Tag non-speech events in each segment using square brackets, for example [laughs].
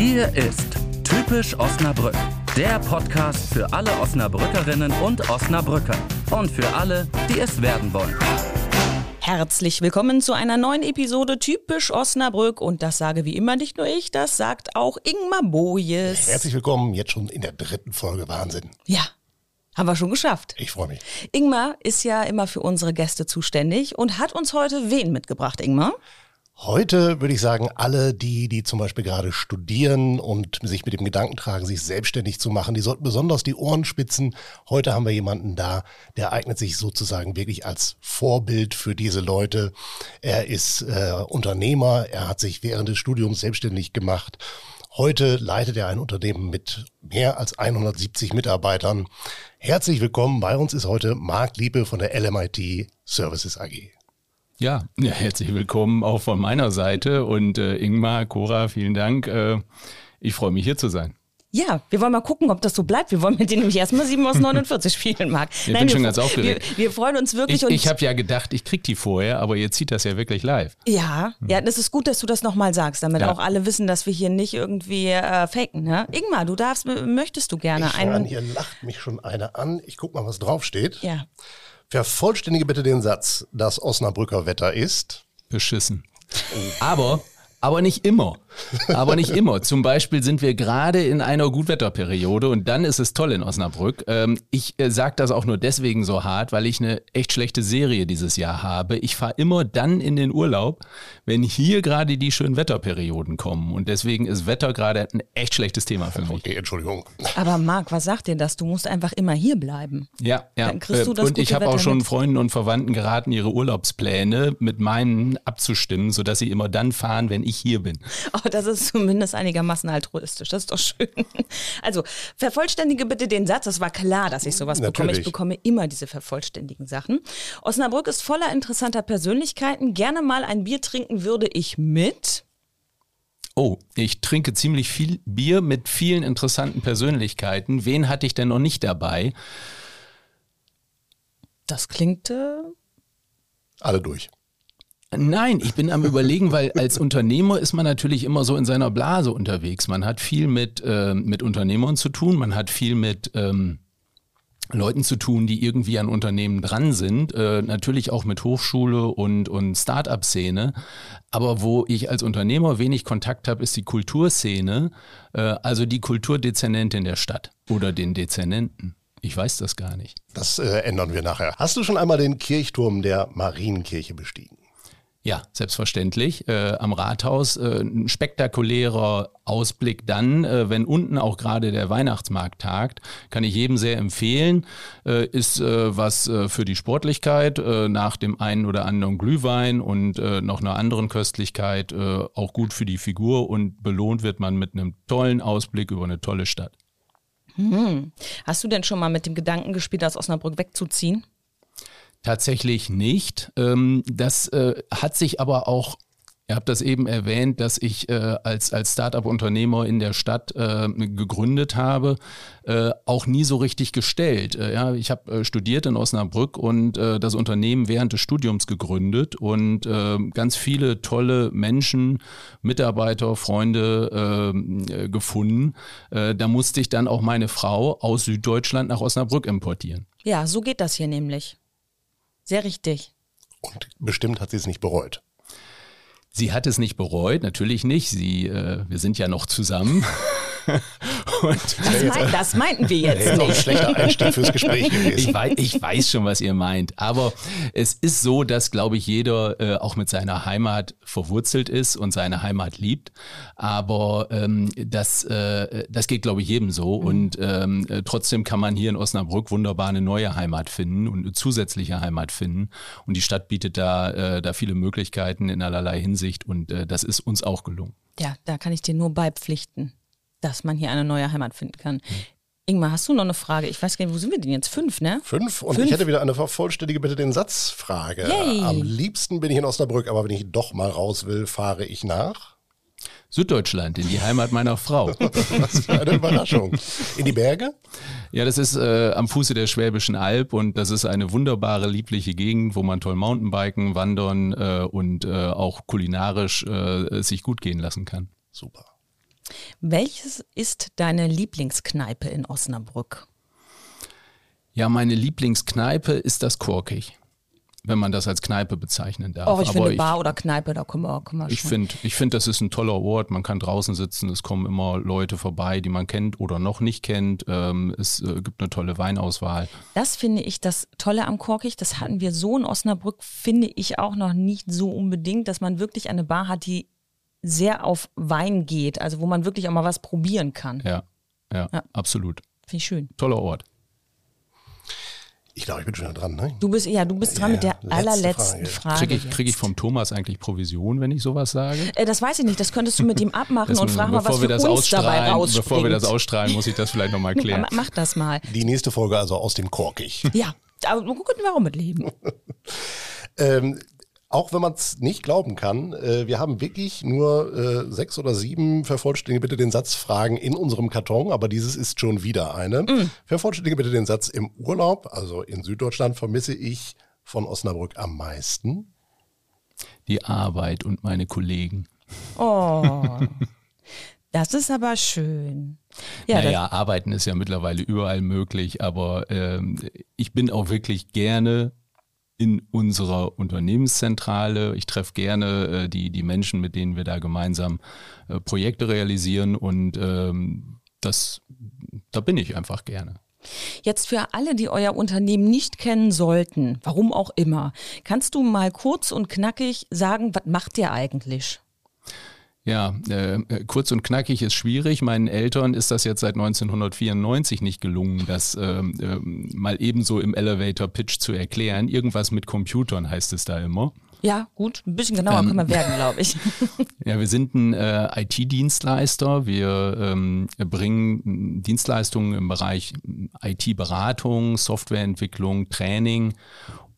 Hier ist Typisch Osnabrück, der Podcast für alle Osnabrückerinnen und Osnabrücker und für alle, die es werden wollen. Herzlich willkommen zu einer neuen Episode Typisch Osnabrück und das sage wie immer nicht nur ich, das sagt auch Ingmar Bojes. Herzlich willkommen, jetzt schon in der dritten Folge Wahnsinn. Ja, haben wir schon geschafft. Ich freue mich. Ingmar ist ja immer für unsere Gäste zuständig und hat uns heute wen mitgebracht, Ingmar? Heute würde ich sagen, alle die, die zum Beispiel gerade studieren und sich mit dem Gedanken tragen, sich selbstständig zu machen, die sollten besonders die Ohren spitzen. Heute haben wir jemanden da, der eignet sich sozusagen wirklich als Vorbild für diese Leute. Er ist äh, Unternehmer, er hat sich während des Studiums selbstständig gemacht. Heute leitet er ein Unternehmen mit mehr als 170 Mitarbeitern. Herzlich willkommen. Bei uns ist heute Marc Liebe von der LMIT Services AG. Ja, herzlich willkommen auch von meiner Seite und äh, Ingmar, Cora, vielen Dank. Äh, ich freue mich hier zu sein. Ja, wir wollen mal gucken, ob das so bleibt. Wir wollen mit dir nämlich erstmal 7 aus [laughs] 49 spielen, Marc. Ich Nein, bin schon ganz aufgeregt. Wir, wir, freuen uns wirklich. Ich, ich habe ja gedacht, ich krieg die vorher, aber jetzt sieht das ja wirklich live. Ja, hm. ja, das ist gut, dass du das nochmal sagst, damit ja. auch alle wissen, dass wir hier nicht irgendwie äh, faken. Ne? Ingmar, du darfst, möchtest du gerne ich einen. An, hier lacht mich schon einer an. Ich guck mal, was draufsteht. Ja. Vervollständige bitte den Satz, das Osnabrücker Wetter ist beschissen. Aber aber nicht immer. Aber nicht immer. Zum Beispiel sind wir gerade in einer Gutwetterperiode und dann ist es toll in Osnabrück. Ähm, ich äh, sage das auch nur deswegen so hart, weil ich eine echt schlechte Serie dieses Jahr habe. Ich fahre immer dann in den Urlaub, wenn hier gerade die schönen Wetterperioden kommen. Und deswegen ist Wetter gerade ein echt schlechtes Thema für mich. Okay, Entschuldigung. Aber Marc, was sagt dir das? Du musst einfach immer hier bleiben. Ja, ja. Äh, und ich habe auch schon mit. Freunden und Verwandten geraten, ihre Urlaubspläne mit meinen abzustimmen, sodass sie immer dann fahren, wenn ich ich hier bin. Oh, [laughs] das ist zumindest einigermaßen altruistisch. Das ist doch schön. [laughs] Also, vervollständige bitte den Satz. Es war klar, dass ich sowas Natürlich. bekomme. Ich bekomme immer diese vervollständigen Sachen. Osnabrück ist voller interessanter Persönlichkeiten. Gerne mal ein Bier trinken würde ich mit. Oh, ich trinke ziemlich viel Bier mit vielen interessanten Persönlichkeiten. Wen hatte ich denn noch nicht dabei? Das klingt. Äh alle durch. Nein, ich bin am überlegen, weil als Unternehmer ist man natürlich immer so in seiner Blase unterwegs. Man hat viel mit, äh, mit Unternehmern zu tun, man hat viel mit ähm, Leuten zu tun, die irgendwie an Unternehmen dran sind, äh, natürlich auch mit Hochschule und, und Start-up-Szene. Aber wo ich als Unternehmer wenig Kontakt habe, ist die Kulturszene, äh, also die Kulturdezernentin der Stadt oder den Dezernenten. Ich weiß das gar nicht. Das äh, ändern wir nachher. Hast du schon einmal den Kirchturm der Marienkirche bestiegen? Ja, selbstverständlich. Äh, am Rathaus äh, ein spektakulärer Ausblick dann, äh, wenn unten auch gerade der Weihnachtsmarkt tagt, kann ich jedem sehr empfehlen. Äh, ist äh, was äh, für die Sportlichkeit, nach dem einen oder anderen Glühwein und noch einer anderen Köstlichkeit auch gut für die Figur und belohnt wird man mit einem tollen Ausblick über eine tolle Stadt. Hm. Hast du denn schon mal mit dem Gedanken gespielt, aus Osnabrück wegzuziehen? Tatsächlich nicht. Ähm, das äh, hat sich aber auch Ihr habt das eben erwähnt, dass ich äh, als, als Start-up-Unternehmer in der Stadt äh, gegründet habe, äh, auch nie so richtig gestellt. Äh, ja, ich habe äh, studiert in Osnabrück und das Unternehmen während des Studiums gegründet und ganz viele tolle Menschen, Mitarbeiter, Freunde gefunden. da musste ich dann auch meine Frau aus Süddeutschland nach Osnabrück importieren. Ja, so geht das hier nämlich. Sehr richtig. Und bestimmt hat sie es nicht bereut. Sie hat es nicht bereut, natürlich nicht. Sie, äh, wir sind ja noch zusammen. [laughs] [laughs] das, mein, das, meinten wir jetzt nicht. ein schlechter Einstieg fürs Gespräch [laughs] gewesen. Ich weiß, ich weiß schon, was ihr meint. Aber es ist so, dass, glaube ich, jeder äh, auch mit seiner Heimat verwurzelt ist und seine Heimat liebt. Aber ähm, das, äh, das geht, glaube ich, jedem so. Mhm. Und ähm, äh, trotzdem kann man hier in Osnabrück wunderbar eine neue Heimat finden und eine zusätzliche Heimat finden. Und die Stadt bietet da, äh, da viele Möglichkeiten in allerlei Hinsicht. Und äh, das ist uns auch gelungen. Ja, da kann ich dir nur beipflichten dass man hier eine neue Heimat finden kann. Ingmar, hast du noch eine Frage? Ich weiß gar nicht, wo sind wir denn jetzt? Fünf, ne? Fünf und Fünf. ich hätte wieder eine vervollständige Bitte den Satzfrage. Yay. Am liebsten bin ich in Osnabrück, aber wenn ich doch mal raus will, fahre ich nach Süddeutschland, in die Heimat meiner Frau. [laughs] Was für eine Überraschung. In die Berge? Ja, das ist äh, am Fuße der Schwäbischen Alb und das ist eine wunderbare, liebliche Gegend, wo man toll Mountainbiken, wandern äh, und äh, auch kulinarisch äh, sich gut gehen lassen kann. Super. Welches ist deine Lieblingskneipe in Osnabrück? Ja, meine Lieblingskneipe ist das Korkig wenn man das als Kneipe bezeichnen darf. Oh, ich Aber finde Bar oder Kneipe, da können wir, können wir Ich finde, ich find, das ist ein toller Ort. Man kann draußen sitzen, es kommen immer Leute vorbei, die man kennt oder noch nicht kennt. Ähm, es äh, gibt eine tolle Weinauswahl. Das finde ich das Tolle am Korkig. Das hatten wir so in Osnabrück, finde ich auch noch nicht so unbedingt, dass man wirklich eine Bar hat, die sehr auf Wein geht, also wo man wirklich auch mal was probieren kann. Ja, ja, ja. absolut. Finde ich schön. Toller Ort. Ich glaube, ich bin schon dran. Ne? Du bist ja, du bist dran ja, mit der allerletzten Frage. Frage Kriege ich, krieg ich vom Thomas eigentlich Provision, wenn ich sowas sage? Äh, das weiß ich nicht. Das könntest du mit ihm abmachen das, und fragen mal, was für das uns dabei rausspringt. Bevor wir das ausstrahlen, muss ich das vielleicht nochmal klären. Mach das mal. Die nächste Folge also aus dem Korkig. Ja, aber könnten wir auch mitleben. [laughs] ähm, auch wenn man es nicht glauben kann, äh, wir haben wirklich nur äh, sechs oder sieben, vervollständige bitte den Satz, Fragen in unserem Karton, aber dieses ist schon wieder eine. Mm. Vervollständige bitte den Satz, im Urlaub, also in Süddeutschland, vermisse ich von Osnabrück am meisten. Die Arbeit und meine Kollegen. Oh. Das ist aber schön. Ja, naja, arbeiten ist ja mittlerweile überall möglich, aber ähm, ich bin auch wirklich gerne in unserer Unternehmenszentrale. Ich treffe gerne äh, die, die Menschen, mit denen wir da gemeinsam äh, Projekte realisieren und ähm, das, da bin ich einfach gerne. Jetzt für alle, die euer Unternehmen nicht kennen sollten, warum auch immer, kannst du mal kurz und knackig sagen, was macht ihr eigentlich? Ja, äh, äh, kurz und knackig ist schwierig. Meinen Eltern ist das jetzt seit 1994 nicht gelungen, das äh, äh, mal ebenso im Elevator Pitch zu erklären. Irgendwas mit Computern heißt es da immer. Ja, gut, ein bisschen genauer ähm, können wir werden, glaube ich. [laughs] ja, wir sind ein äh, IT-Dienstleister. Wir ähm, bringen Dienstleistungen im Bereich IT-Beratung, Softwareentwicklung, Training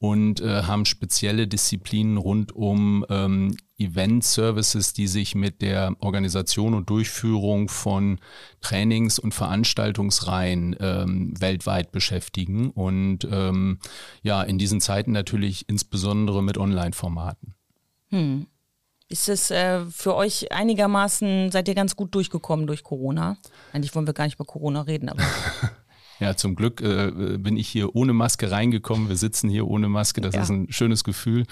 und äh, haben spezielle Disziplinen rund um ähm, Event-Services, die sich mit der Organisation und Durchführung von Trainings- und Veranstaltungsreihen ähm, weltweit beschäftigen und ähm, ja, in diesen Zeiten natürlich insbesondere mit Online-Formaten. Hm. Ist es äh, für euch einigermaßen, seid ihr ganz gut durchgekommen durch Corona? Eigentlich wollen wir gar nicht über Corona reden, aber. [laughs] Ja, zum Glück äh, bin ich hier ohne Maske reingekommen. Wir sitzen hier ohne Maske. Das ja. ist ein schönes Gefühl.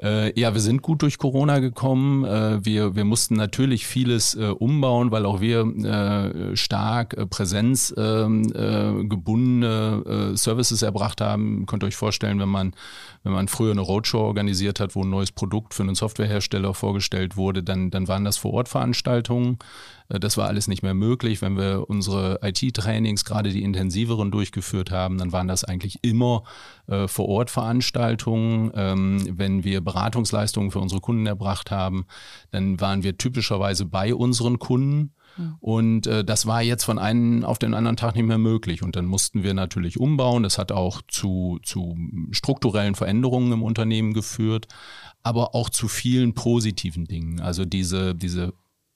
Äh, ja, wir sind gut durch Corona gekommen. Äh, wir, wir mussten natürlich vieles äh, umbauen, weil auch wir äh, stark äh, präsenzgebundene ähm, äh, Services erbracht haben. Ihr könnt euch vorstellen, wenn man, wenn man früher eine Roadshow organisiert hat, wo ein neues Produkt für einen Softwarehersteller vorgestellt wurde, dann, dann waren das Vor-Ort-Veranstaltungen. Äh, das war alles nicht mehr möglich. Wenn wir unsere IT-Trainings, gerade die intensiveren, durchgeführt haben, dann waren das eigentlich immer äh, Vor-Ort-Veranstaltungen. Ähm, wenn wir Beratungsleistungen für unsere Kunden erbracht haben, dann waren wir typischerweise bei unseren Kunden. Hm. Und äh, das war jetzt von einem auf den anderen Tag nicht mehr möglich. Und dann mussten wir natürlich umbauen. Das hat auch zu, zu strukturellen Veränderungen im Unternehmen geführt, aber auch zu vielen positiven Dingen. Also diese, diese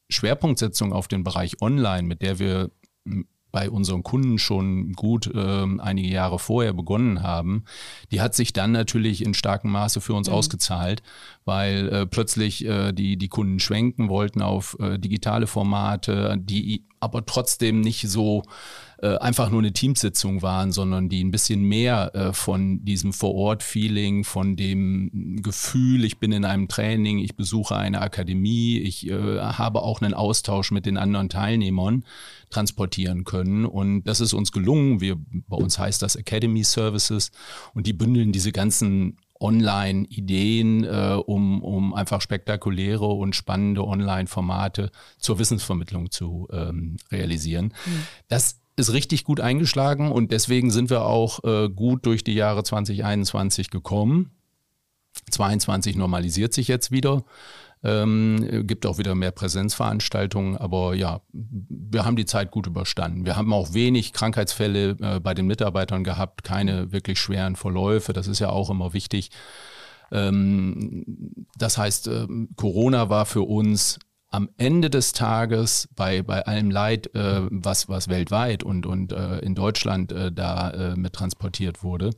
Schwerpunktsetzung auf den Bereich Online, mit der wir bei unseren Kunden schon gut äh, einige Jahre vorher begonnen haben, die hat sich dann natürlich in starkem Maße für uns mhm. ausgezahlt, weil äh, plötzlich äh, die, die Kunden schwenken wollten auf äh, digitale Formate, die aber trotzdem nicht so äh, einfach nur eine Teamsitzung waren, sondern die ein bisschen mehr äh, von diesem Vor-Ort-Feeling, von dem Gefühl, ich bin in einem Training, ich besuche eine Akademie, ich äh, habe auch einen Austausch mit den anderen Teilnehmern transportieren können. Und das ist uns gelungen. Wir, bei uns heißt das Academy Services und die bündeln diese ganzen Online-Ideen, äh, um, um einfach spektakuläre und spannende Online-Formate zur Wissensvermittlung zu ähm, realisieren. Mhm. Das ist richtig gut eingeschlagen und deswegen sind wir auch äh, gut durch die Jahre 2021 gekommen. 22 normalisiert sich jetzt wieder. Ähm, gibt auch wieder mehr Präsenzveranstaltungen, aber ja, wir haben die Zeit gut überstanden. Wir haben auch wenig Krankheitsfälle äh, bei den Mitarbeitern gehabt, keine wirklich schweren Verläufe. Das ist ja auch immer wichtig. Ähm, das heißt, äh, Corona war für uns am Ende des Tages bei, bei allem Leid, äh, was, was weltweit und, und äh, in Deutschland äh, da äh, mit transportiert wurde,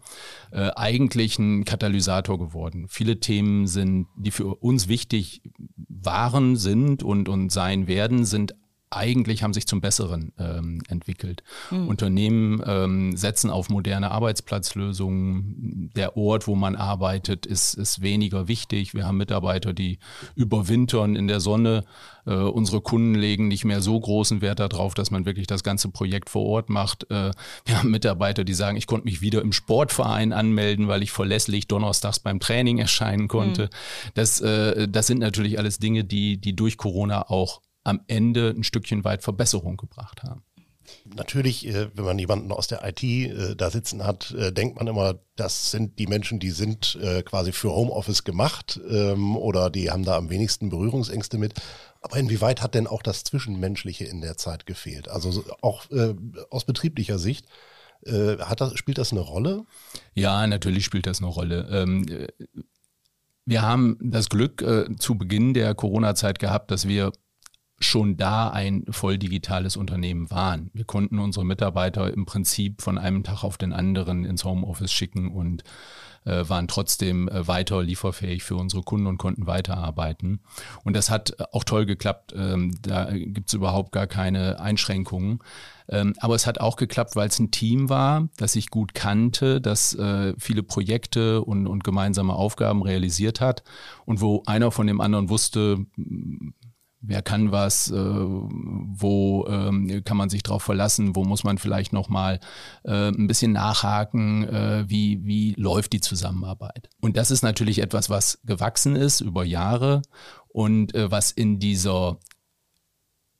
äh, eigentlich ein Katalysator geworden. Viele Themen sind, die für uns wichtig waren, sind und, und sein werden, sind eigentlich haben sich zum Besseren ähm, entwickelt. Mhm. Unternehmen ähm, setzen auf moderne Arbeitsplatzlösungen. Der Ort, wo man arbeitet, ist, ist weniger wichtig. Wir haben Mitarbeiter, die überwintern in der Sonne. Äh, unsere Kunden legen nicht mehr so großen Wert darauf, dass man wirklich das ganze Projekt vor Ort macht. Äh, wir haben Mitarbeiter, die sagen, ich konnte mich wieder im Sportverein anmelden, weil ich verlässlich donnerstags beim Training erscheinen konnte. Mhm. Das, äh, das sind natürlich alles Dinge, die, die durch Corona auch am Ende ein Stückchen weit Verbesserung gebracht haben. Natürlich, äh, wenn man jemanden aus der IT äh, da sitzen hat, äh, denkt man immer, das sind die Menschen, die sind quasi für Homeoffice gemacht ähm, oder die haben da am wenigsten Berührungsängste mit. Aber inwieweit hat denn auch das Zwischenmenschliche in der Zeit gefehlt? Also auch aus betrieblicher Sicht. Hat das, spielt das eine Rolle? Ja, natürlich spielt das eine Rolle. Ähm, wir haben das Glück zu Beginn der Corona-Zeit gehabt, dass wir schon da ein voll digitales Unternehmen waren. Wir konnten unsere Mitarbeiter im Prinzip von einem Tag auf den anderen ins Homeoffice schicken und äh, waren trotzdem äh, weiter lieferfähig für unsere Kunden und konnten weiterarbeiten. Und das hat auch toll geklappt. Ähm, da gibt es überhaupt gar keine Einschränkungen. Ähm, aber es hat auch geklappt, weil es ein Team war, das ich gut kannte, das äh, viele Projekte und, und gemeinsame Aufgaben realisiert hat und wo einer von dem anderen wusste, wer kann was, äh, wo ähm, kann man sich drauf verlassen, wo muss man vielleicht nochmal äh, ein bisschen nachhaken, äh, wie, wie läuft die Zusammenarbeit. Und das ist natürlich etwas, was gewachsen ist über Jahre und äh, was in dieser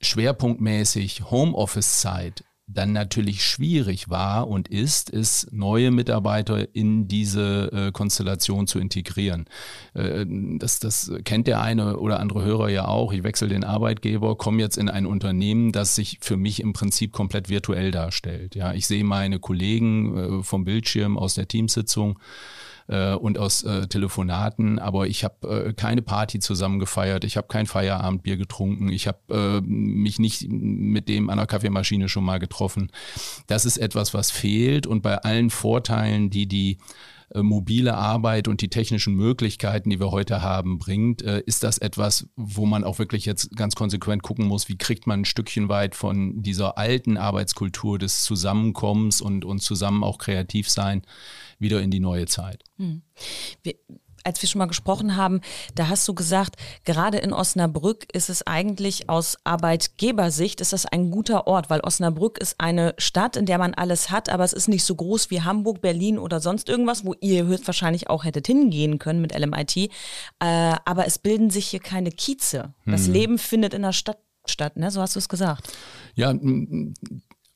schwerpunktmäßig Homeoffice-Zeit dann natürlich schwierig war und ist, ist neue Mitarbeiter in diese äh, Konstellation zu integrieren. Äh, das, das kennt der eine oder andere Hörer ja auch. Ich wechsle den Arbeitgeber, komme jetzt in ein Unternehmen, das sich für mich im Prinzip komplett virtuell darstellt. Ja, ich sehe meine Kollegen äh, vom Bildschirm aus der Teamsitzung äh, und aus äh, Telefonaten, aber ich habe äh, keine Party zusammen gefeiert, ich habe kein Feierabendbier getrunken, ich habe äh, mich nicht mit dem an der Kaffeemaschine schon mal getroffen. Das ist etwas, was fehlt und bei allen Vorteilen, die die mobile Arbeit und die technischen Möglichkeiten, die wir heute haben, bringt, äh, ist das etwas, wo man auch wirklich jetzt ganz konsequent gucken muss, wie kriegt man ein Stückchen weit von dieser alten Arbeitskultur des Zusammenkommens und, und zusammen auch kreativ sein wieder in die neue Zeit. Hm. Wir, als wir schon mal gesprochen haben, da hast du gesagt, gerade in Osnabrück ist es eigentlich aus Arbeitgebersicht ist das ein guter Ort, weil Osnabrück ist eine Stadt, in der man alles hat, aber es ist nicht so groß wie Hamburg, Berlin oder sonst irgendwas, wo ihr höchstwahrscheinlich auch hättet hingehen können mit LMIT. Äh, aber es bilden sich hier keine Kieze. Das hm. Leben findet in der Stadt statt, ne? So hast du es gesagt. Ja,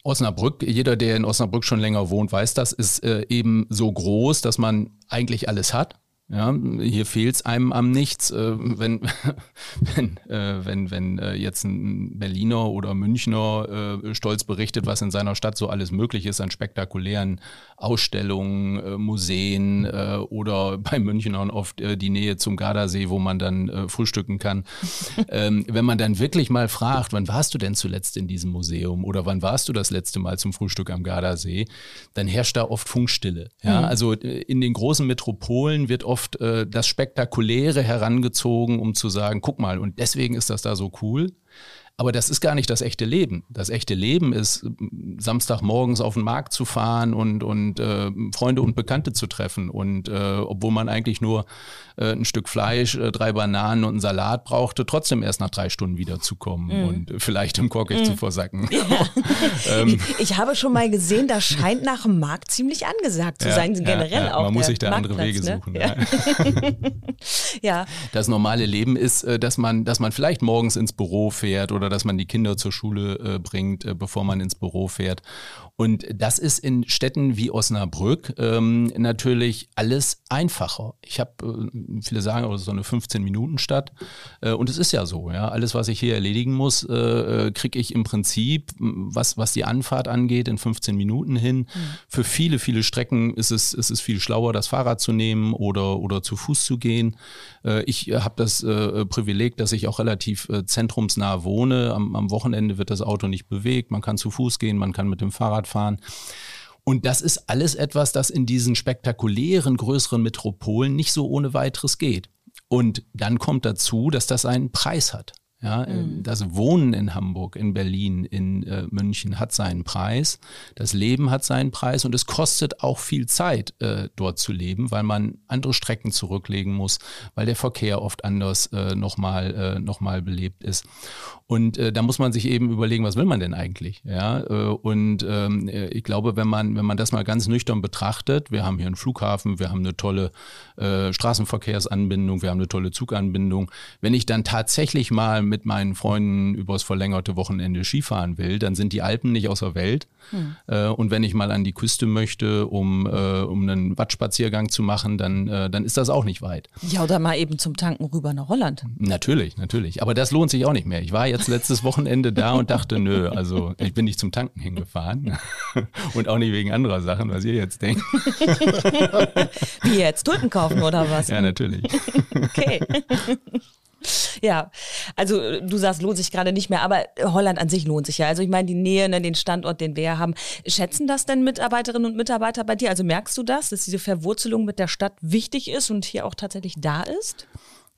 Osnabrück, jeder, der in Osnabrück schon länger wohnt, weiß das, ist äh, eben so groß, dass man eigentlich alles hat. Ja, hier fehlt es einem am nichts. Äh, wenn, [laughs] wenn, äh, wenn, wenn äh, jetzt ein Berliner oder Münchner äh, stolz berichtet, was in seiner Stadt so alles möglich ist an spektakulären Ausstellungen, äh, Museen äh, oder [laughs] bei Münchnern oft die Nähe zum Gardasee, wo man dann frühstücken kann. [laughs] ähm, wenn man dann wirklich mal fragt, wann warst du denn zuletzt in diesem Museum oder wann warst du das letzte Mal zum Frühstück am Gardasee, dann herrscht da oft Funkstille. Ja? Mhm. Also in den großen Metropolen wird oft oft äh, das Spektakuläre herangezogen, um zu sagen, guck mal, und deswegen ist das da so cool. Aber das ist gar nicht das echte Leben. Das echte Leben ist, Samstagmorgens auf den Markt zu fahren und, und äh, Freunde und Bekannte zu treffen. Und äh, obwohl man eigentlich nur äh, ein Stück Fleisch, äh, drei Bananen und einen Salat brauchte, trotzdem erst nach drei Stunden wiederzukommen mm. und vielleicht im Korkig mm. zu versacken. [laughs] Ja. ähm. ich, ich, habe schon mal gesehen, das scheint nach dem Markt ziemlich angesagt zu ja, sein, generell ja, auch. Man muss sich da andere Wege ne? suchen. [laughs] Ja. Das normale Leben ist, äh, dass man, dass man vielleicht morgens ins Büro fährt oder dass man die Kinder zur Schule äh, bringt, äh, bevor man ins Büro fährt. Und das ist in Städten wie Osnabrück ähm, natürlich alles einfacher. Ich habe, äh, viele sagen, oh, so eine 15-Minuten-Stadt. Äh, und es ist ja so, ja. Alles, was ich hier erledigen muss, äh, äh kriege ich im Prinzip, was, was die Anfahrt angeht, in 15 Minuten hin. Mhm. Für viele, viele Strecken ist es, ist es viel schlauer, das Fahrrad zu nehmen oder, oder zu Fuß zu gehen. Ich habe das Privileg, dass ich auch relativ zentrumsnah wohne. Am, am Wochenende wird das Auto nicht bewegt. Man kann zu Fuß gehen, man kann mit dem Fahrrad fahren. Und das ist alles etwas, das in diesen spektakulären größeren Metropolen nicht so ohne weiteres geht. Und dann kommt dazu, dass das einen Preis hat. Ja, mhm. Das Wohnen in Hamburg, in Berlin, in äh, München hat seinen Preis. Das Leben hat seinen Preis und es kostet auch viel Zeit, äh, dort zu leben, weil man andere Strecken zurücklegen muss, weil der Verkehr oft anders äh, nochmal äh, noch belebt ist. Und äh, da muss man sich eben überlegen, was will man denn eigentlich? Ja, äh, und ähm, äh, ich glaube, wenn man, wenn man das mal ganz nüchtern betrachtet, wir haben hier einen Flughafen, wir haben eine tolle äh, Straßenverkehrsanbindung, wir haben eine tolle Zuganbindung. Wenn ich dann tatsächlich mal mit meinen Freunden übers verlängerte Wochenende Skifahren will, dann sind die Alpen nicht aus der Welt. Hm. Äh, und wenn ich mal an die Küste möchte, um, äh, um einen Wattspaziergang zu machen, dann, äh, dann ist das auch nicht weit. Ja, oder mal eben zum Tanken rüber nach Holland. Natürlich, natürlich. Aber das lohnt sich auch nicht mehr. Ich war jetzt letztes Wochenende da und dachte, nö, also ich bin nicht zum Tanken hingefahren. [laughs] und auch nicht wegen anderer Sachen, was ihr jetzt denkt. [laughs] Wie jetzt? Tulpen kaufen oder was? Ja, natürlich. [laughs] okay. [laughs] Ja, also du sagst, lohnt sich gerade nicht mehr, aber Holland an sich lohnt sich ja. Also ich meine, die Nähe, ne, den Standort, den wir haben. Schätzen das denn Mitarbeiterinnen und Mitarbeiter bei dir? Also merkst du das, dass diese Verwurzelung mit der Stadt wichtig ist und hier auch tatsächlich da ist?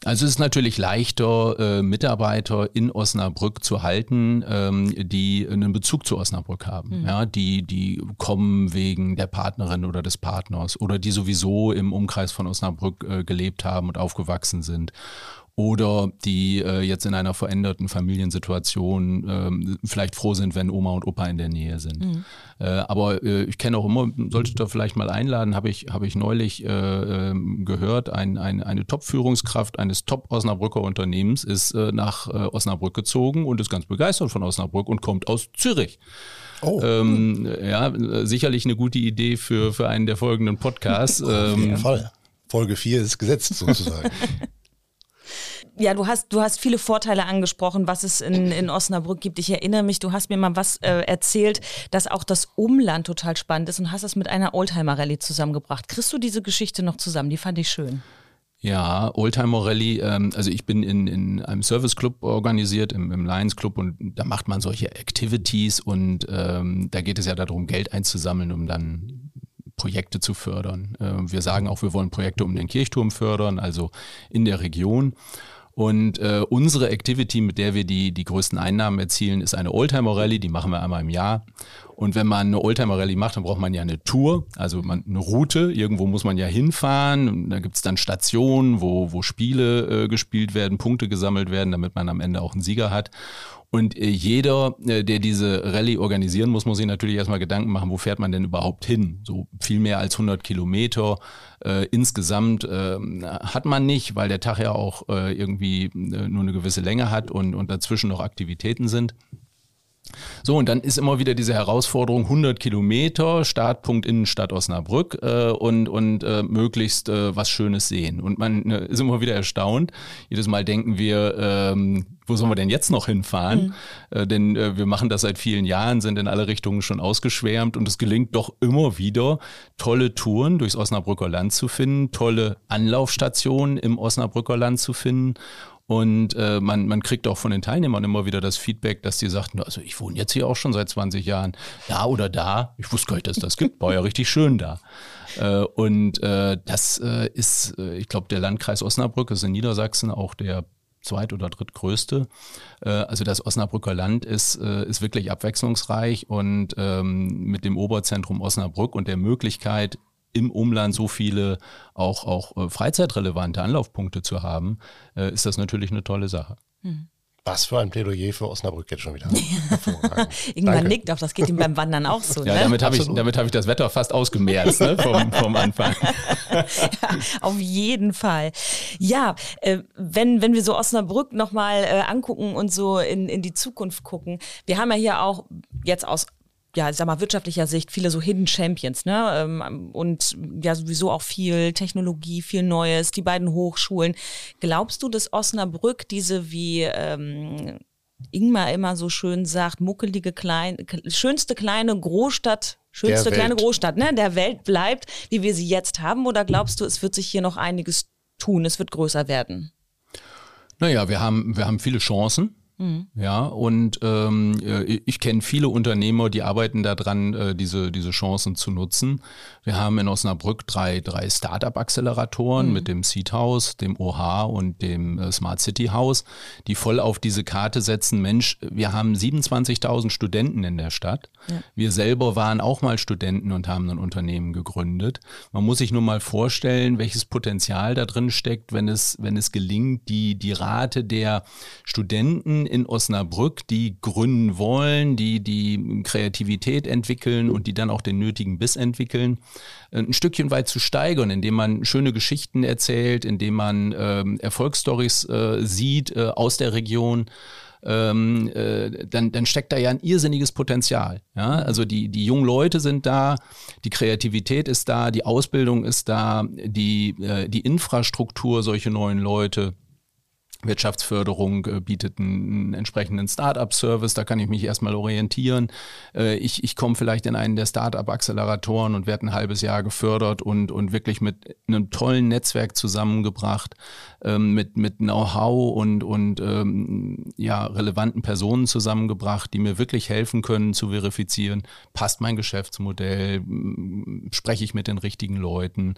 Also es ist natürlich leichter, äh, Mitarbeiter in Osnabrück zu halten, ähm, die einen Bezug zu Osnabrück haben. Mhm. Ja, die, die kommen wegen der Partnerin oder des Partners oder die sowieso im Umkreis von Osnabrück äh, gelebt haben und aufgewachsen sind oder die äh, jetzt in einer veränderten Familiensituation ähm, vielleicht froh sind, wenn Oma und Opa in der Nähe sind. Mhm. Äh, aber äh, ich kenne auch immer, solltet ihr vielleicht mal einladen, habe ich, hab ich neulich äh, ähm, gehört, ein, ein, eine Top-Führungskraft eines Top-Osnabrücker Unternehmens ist äh, nach äh, Osnabrück gezogen und ist ganz begeistert von Osnabrück und kommt aus Zürich. Oh. Ähm, ja, sicherlich eine gute Idee für, für einen der folgenden Podcasts. Ähm, Fall. Folge 4 ist gesetzt sozusagen. [laughs] ja, du hast, du hast viele Vorteile angesprochen, was es in, in Osnabrück gibt. Ich erinnere mich, du hast mir mal was äh, erzählt, dass auch das Umland total spannend ist und hast es mit einer Oldtimer-Rallye zusammengebracht. Kriegst du diese Geschichte noch zusammen? Die fand ich schön. Ja, Oldtimer Rallye, ähm, also ich bin in, in einem Service Club organisiert, im, im Lions Club und da macht man solche Activities und ähm, da geht es ja darum, Geld einzusammeln, um dann Projekte zu fördern. Äh, wir sagen auch, wir wollen Projekte um den Kirchturm fördern, also in der Region. Und äh, unsere Activity, mit der wir die, die größten Einnahmen erzielen, ist eine Oldtimer Rallye. Die machen wir einmal im Jahr. Und wenn man eine Oldtimer Rallye macht, dann braucht man ja eine Tour, also man, eine Route. Irgendwo muss man ja hinfahren. Und da gibt's dann Stationen, wo, wo Spiele äh, gespielt werden, Punkte gesammelt werden, damit man am Ende auch einen Sieger hat. Und äh, jeder, äh, der diese Rallye organisieren muss, muss sich natürlich erstmal Gedanken machen, wo fährt man denn überhaupt hin? So viel mehr als 100 Kilometer äh, insgesamt äh, hat man nicht, weil der Tag ja auch äh, irgendwie äh, nur eine gewisse Länge hat und, und dazwischen noch Aktivitäten sind. So, und dann ist immer wieder diese Herausforderung, 100 Kilometer, Startpunkt Innenstadt Osnabrück äh, und, und äh, möglichst äh, was Schönes sehen. Und man äh, ist immer wieder erstaunt. Jedes Mal denken wir, ähm, wo sollen wir denn jetzt noch hinfahren? Mhm. Äh, denn äh, wir machen das seit vielen Jahren, sind in alle Richtungen schon ausgeschwärmt und es gelingt doch immer wieder, tolle Touren durchs Osnabrücker Land zu finden, tolle Anlaufstationen im Osnabrücker Land zu finden und äh, man, man kriegt auch von den Teilnehmern immer wieder das Feedback, dass die sagten, also ich wohne jetzt hier auch schon seit 20 Jahren, da oder da. Ich wusste gar nicht, dass das gibt, war ja richtig schön da. Äh, und äh, das äh, ist, äh, ich glaube, der Landkreis Osnabrück ist in Niedersachsen auch der zweit- oder drittgrößte. Äh, also das Osnabrücker Land ist, ist wirklich abwechslungsreich und ähm, mit dem Oberzentrum Osnabrück und der Möglichkeit, im Umland so viele auch, auch äh, freizeitrelevante Anlaufpunkte zu haben, äh, ist das natürlich eine tolle Sache. Mhm. Was für ein Plädoyer für Osnabrück jetzt schon wieder. [laughs] Irgendwann Danke. nickt auch, das geht ihm beim Wandern auch so. [laughs] Ja, ne? damit habe ich, hab ich das Wetter fast ausgemerzt ne? vom, [laughs] vom Anfang. ja, auf jeden Fall. Ja, äh, wenn, wenn wir so Osnabrück nochmal äh, angucken und so in, in die Zukunft gucken, wir haben ja hier auch jetzt aus ja, sag mal, wirtschaftlicher Sicht viele so Hidden Champions, ne? Ähm, und ja, sowieso auch viel Technologie, viel Neues, die beiden Hochschulen. Glaubst du, dass Osnabrück diese wie ähm, Ingmar immer so schön sagt, muckelige klein, schönste kleine Großstadt, schönste kleine Großstadt, ne, der Welt bleibt, wie wir sie jetzt haben? Oder glaubst du, es wird sich hier noch einiges tun, es wird größer werden? Naja, wir haben, wir haben viele Chancen. Mhm. Ja, und ähm, äh, ich kenne viele Unternehmer, die arbeiten daran, äh, diese, diese Chancen zu nutzen. Wir haben in Osnabrück drei, drei Startup-Acceleratoren mhm. mit dem Seed House, dem OH und dem äh, Smart City House, die voll auf diese Karte setzen, Mensch, wir haben 27.000 Studenten in der Stadt. Ja. Wir selber waren auch mal Studenten und haben ein Unternehmen gegründet. Man muss sich nur mal vorstellen, welches Potenzial da drin steckt, wenn es, wenn es gelingt, die, die Rate der Studenten in Osnabrück, die gründen wollen, die die Kreativität entwickeln und die dann auch den nötigen Biss entwickeln, äh, ein Stückchen weit zu steigern, indem man schöne Geschichten erzählt, indem man ähm, Erfolgsstories äh, sieht äh, aus der Region. Ähm, äh, dann, dann steckt da ja ein irrsinniges Potenzial. Ja? Also die, die jungen Leute sind da, die Kreativität ist da, die Ausbildung ist da, die, äh, die Infrastruktur, solche neuen Leute Wirtschaftsförderung äh, bietet einen, entsprechenden Startup-Service, da kann ich mich erstmal orientieren. Äh, ich ich komme vielleicht in einen der Startup-Acceleratoren und werde ein halbes Jahr gefördert und, und wirklich mit einem tollen Netzwerk zusammengebracht, ähm, mit, mit Know-how und, und ähm, ja, relevanten Personen zusammengebracht, die mir wirklich helfen können zu verifizieren, passt mein Geschäftsmodell, spreche ich mit den richtigen Leuten,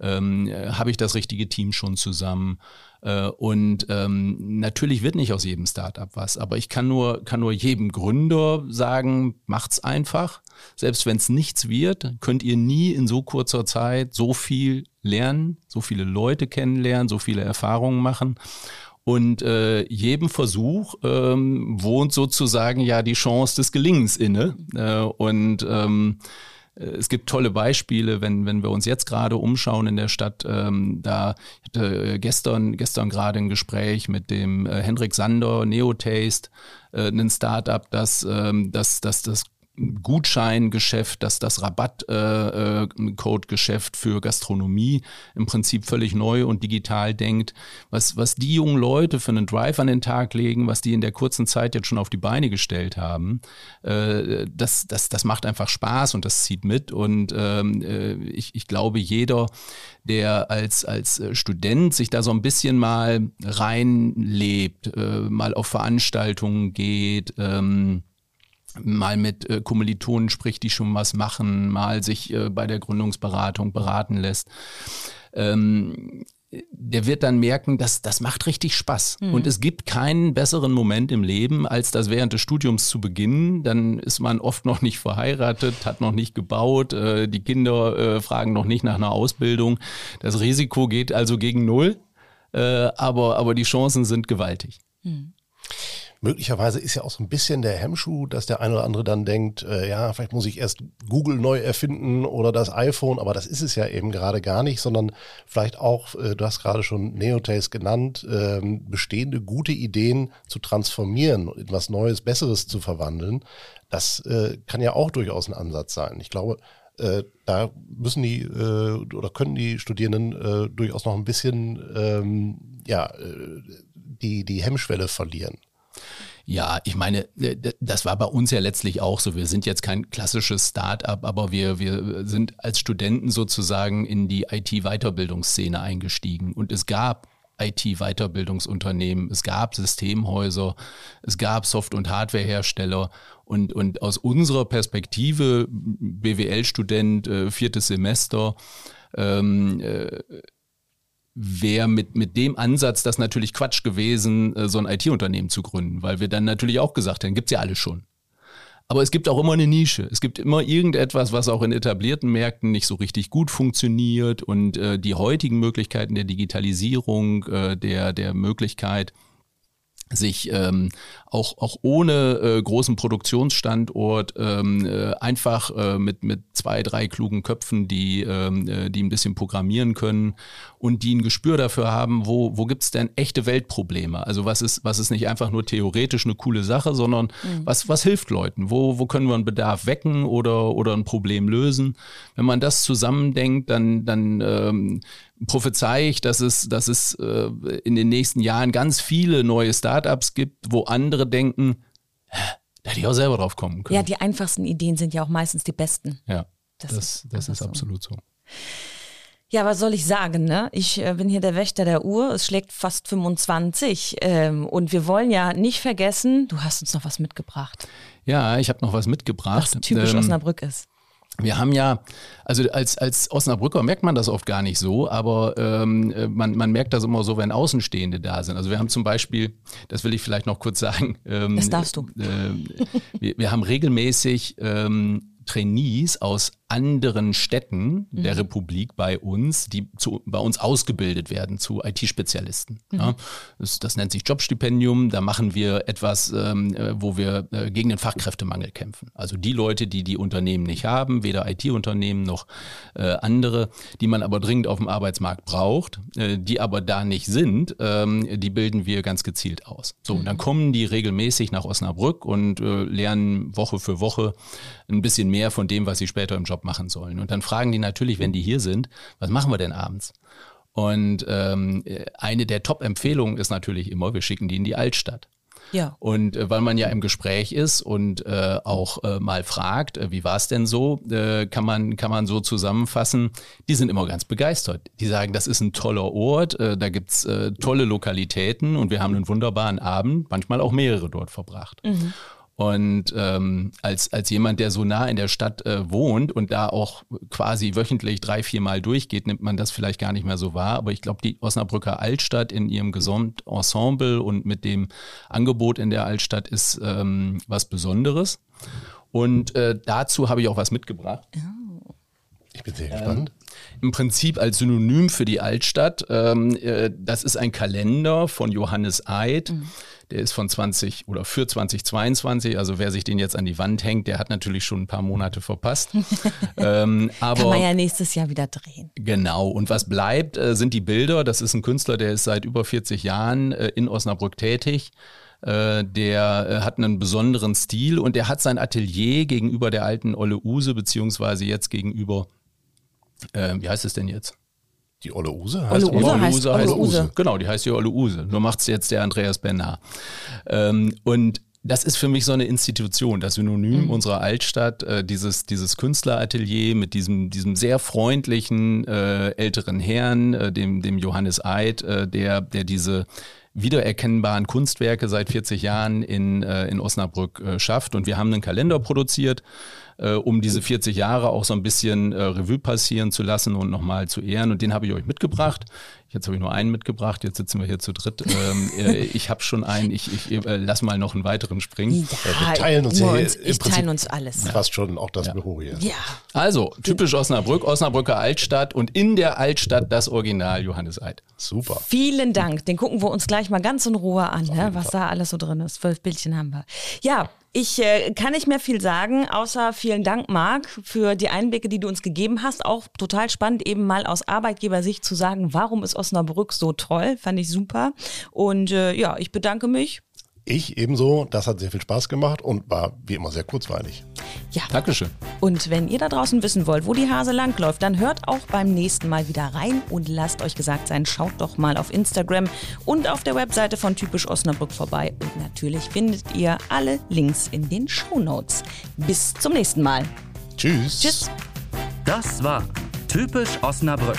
ähm, habe ich das richtige Team schon zusammen. Äh, und ähm, natürlich wird nicht aus jedem Startup was, aber ich kann nur, kann nur jedem Gründer sagen, macht's einfach. Selbst wenn es nichts wird, könnt ihr nie in so kurzer Zeit so viel lernen, so viele Leute kennenlernen, so viele Erfahrungen machen. Und äh, jedem Versuch ähm, wohnt sozusagen ja die Chance des Gelingens inne. Äh, und ähm, äh, es gibt tolle Beispiele, wenn, wenn wir uns jetzt gerade umschauen in der Stadt. Ähm, da hatte gestern, gestern gerade ein Gespräch mit dem äh, Hendrik Sander, Neotaste, äh, ein Startup, das, ähm, das, das, das Gutscheingeschäft, dass das Rabattcode-Geschäft für Gastronomie im Prinzip völlig neu und digital denkt. Was, was die jungen Leute für einen Drive an den Tag legen, was die in der kurzen Zeit jetzt schon auf die Beine gestellt haben, äh, das, das, das macht einfach Spaß und das zieht mit. Und ähm, äh, ich, ich glaube, jeder, der als, als Student sich da so ein bisschen mal reinlebt, äh, mal auf Veranstaltungen geht, ähm, mal mit äh, Kommilitonen spricht, die schon was machen, mal sich äh, bei der Gründungsberatung beraten lässt. Ähm, der wird dann merken, dass das macht richtig Spaß. Mhm. Und es gibt keinen besseren Moment im Leben, als das während des Studiums zu beginnen. Dann ist man oft noch nicht verheiratet, hat noch nicht gebaut, äh, die Kinder äh, fragen noch nicht nach einer Ausbildung. Das Risiko geht also gegen Null, äh, aber, aber die Chancen sind gewaltig. Mhm möglicherweise ist ja auch so ein bisschen der Hemmschuh, dass der eine oder andere dann denkt, äh, ja, vielleicht muss ich erst Google neu erfinden oder das iPhone, aber das ist es ja eben gerade gar nicht, sondern vielleicht auch, äh, du hast gerade schon Neotaste genannt, äh, bestehende gute Ideen zu transformieren, in was Neues, Besseres zu verwandeln. Das äh, kann ja auch durchaus ein Ansatz sein. Ich glaube, äh, da müssen die äh, oder können die Studierenden durchaus noch ein bisschen ähm, ja, die, die Hemmschwelle verlieren. Ja, ich meine, das war bei uns ja letztlich auch so. Wir sind jetzt kein klassisches Start-up, aber wir, wir sind als Studenten sozusagen in die IT-Weiterbildungsszene eingestiegen. Und es gab IT-Weiterbildungsunternehmen, es gab Systemhäuser, es gab Soft- und Hardwarehersteller. Und, und aus unserer Perspektive, BWL-Student, äh, viertes Semester, ähm, äh, wäre mit, mit dem Ansatz das natürlich Quatsch gewesen, äh, so ein IT-Unternehmen zu gründen, weil wir dann natürlich auch gesagt haben, gibt's ja alles schon. Aber es gibt auch immer eine Nische. Es gibt immer irgendetwas, was auch in etablierten Märkten nicht so richtig gut funktioniert und äh, die heutigen Möglichkeiten der Digitalisierung, äh, der, der Möglichkeit, sich ähm, auch, auch ohne äh, großen Produktionsstandort ähm, äh, einfach äh, mit, mit zwei, drei klugen Köpfen, die, ähm, äh, die ein bisschen programmieren können und die ein Gespür dafür haben, wo, wo gibt's denn echte Weltprobleme? Also was ist, was ist nicht einfach nur theoretisch eine coole Sache, sondern mhm. was, was hilft Leuten? Wo, wo können wir einen Bedarf wecken oder, oder ein Problem lösen? Wenn man das zusammendenkt, dann, dann ähm, prophezei ich, dass es, dass es äh, in den nächsten Jahren ganz viele neue Startups gibt, wo andere denken, da hätte ich auch selber drauf kommen können. Ja, die einfachsten Ideen sind ja auch meistens die besten. Ja, das, das, das ist, ist so. absolut so. Ja, was soll ich sagen, ne? Ich äh, bin hier der Wächter der Uhr. Es schlägt fast 25. Ähm, und wir wollen ja nicht vergessen, du hast uns noch was mitgebracht. Ja, ich habe noch was mitgebracht. Was typisch ähm, Osnabrück ist. Wir haben ja, also als, als Osnabrücker merkt man das oft gar nicht so, aber ähm, man, man merkt das immer so, wenn Außenstehende da sind. Also wir haben zum Beispiel, das will ich vielleicht noch kurz sagen. Ähm, das darfst du. Äh, wir, wir, haben regelmäßig ähm, Trainees aus anderen Städten mhm. der Republik bei uns, die zu, bei uns ausgebildet werden zu IT-Spezialisten. Mhm. Ja, das, das, nennt sich Jobstipendium. Da machen wir etwas, ähm, äh, wo wir äh, gegen den Fachkräftemangel kämpfen. Also die Leute, die die Unternehmen nicht haben, weder IT-Unternehmen noch äh, andere, die man aber dringend auf dem Arbeitsmarkt braucht, äh, die aber da nicht sind, ähm, die bilden wir ganz gezielt aus. So, mhm. und dann mhm. kommen die regelmäßig nach Osnabrück und äh, lernen Woche für Woche ein bisschen mehr von dem, was sie später im Job Job machen sollen. Und dann fragen die natürlich, wenn die hier sind, was machen wir denn abends? Und ähm, eine der Top-Empfehlungen ist natürlich immer, wir schicken die in die Altstadt. Ja. Und äh, weil man ja im Gespräch ist und äh, auch äh, mal fragt, äh, wie war es denn so, äh, kann, man, kann man so zusammenfassen, die sind immer ganz begeistert. Die sagen, das ist ein toller Ort, äh, da gibt's äh, tolle Lokalitäten und wir haben einen wunderbaren Abend, manchmal auch mehrere dort verbracht. Mhm. Und ähm, als, als jemand, der so nah in der Stadt äh, wohnt und da auch quasi wöchentlich drei, vier Mal durchgeht, nimmt man das vielleicht gar nicht mehr so wahr. Aber ich glaube, die Osnabrücker Altstadt in ihrem Gesamtensemble und mit dem Angebot in der Altstadt ist ähm, was Besonderes. Und äh, dazu habe ich auch was mitgebracht. Oh. Ich bin sehr gespannt. Ähm, Im Prinzip als Synonym für die Altstadt. Ähm, äh, das ist ein Kalender von Johannes Eid. Mhm der ist von 20 oder für 2022. Also wer sich den jetzt an die Wand hängt, der hat natürlich schon ein paar Monate verpasst. [laughs] ähm, aber, Kann man ja nächstes Jahr wieder drehen. Genau. Und was bleibt, äh, sind die Bilder. Das ist ein Künstler, der ist seit über 40 Jahren äh, in Osnabrück tätig. Äh, der äh, hat einen besonderen Stil und der hat sein Atelier gegenüber der alten Olle Use, beziehungsweise jetzt gegenüber, äh, wie heißt es denn jetzt? Die Olle Use heißt Olle Use, Olle heißt, Olle Use. Genau, die heißt ja Olle Use. Nur macht es jetzt der Andreas Bernard. Ähm, und das ist für mich so eine Institution, das Synonym mhm. unserer Altstadt, äh, dieses, dieses Künstleratelier mit diesem, diesem sehr freundlichen äh, älteren Herrn, äh, dem, dem Johannes Eid, äh, der, der diese wiedererkennbaren Kunstwerke seit 40 Jahren in, äh, in Osnabrück äh, schafft. Und wir haben einen Kalender produziert, äh, um diese 40 Jahre auch so ein bisschen äh, Revue passieren zu lassen und nochmal zu ehren. Und den habe ich euch mitgebracht. Jetzt habe ich nur einen mitgebracht, jetzt sitzen wir hier zu dritt. Ähm, [laughs] äh, ich habe schon einen, ich, ich äh, lass mal noch einen weiteren springen. Ja, wir teilen uns, ja uns ich teilen uns alles. Fast schon auch das ja. Büro hier. Ja. Also, typisch Osnabrück, Osnabrücker Altstadt und in der Altstadt das Original Johannes Eid. Super. Vielen Dank. Den gucken wir uns gleich mal ganz in Ruhe an, ne, was da alles so drin ist. Zwölf Bildchen haben wir. Ja, ich äh, kann nicht mehr viel sagen, außer vielen Dank, Marc, für die Einblicke, die du uns gegeben hast. Auch total spannend, eben mal aus Arbeitgebersicht zu sagen, warum ist Osnabrück so toll. Fand ich super. Und äh, ja, ich bedanke mich ich ebenso. Das hat sehr viel Spaß gemacht und war wie immer sehr kurzweilig. Ja. Dankeschön. Und wenn ihr da draußen wissen wollt, wo die Hase langläuft, dann hört auch beim nächsten Mal wieder rein und lasst euch gesagt sein, schaut doch mal auf Instagram und auf der Webseite von Typisch Osnabrück vorbei. Und natürlich findet ihr alle Links in den Show Notes. Bis zum nächsten Mal. Tschüss. Tschüss. Das war Typisch Osnabrück.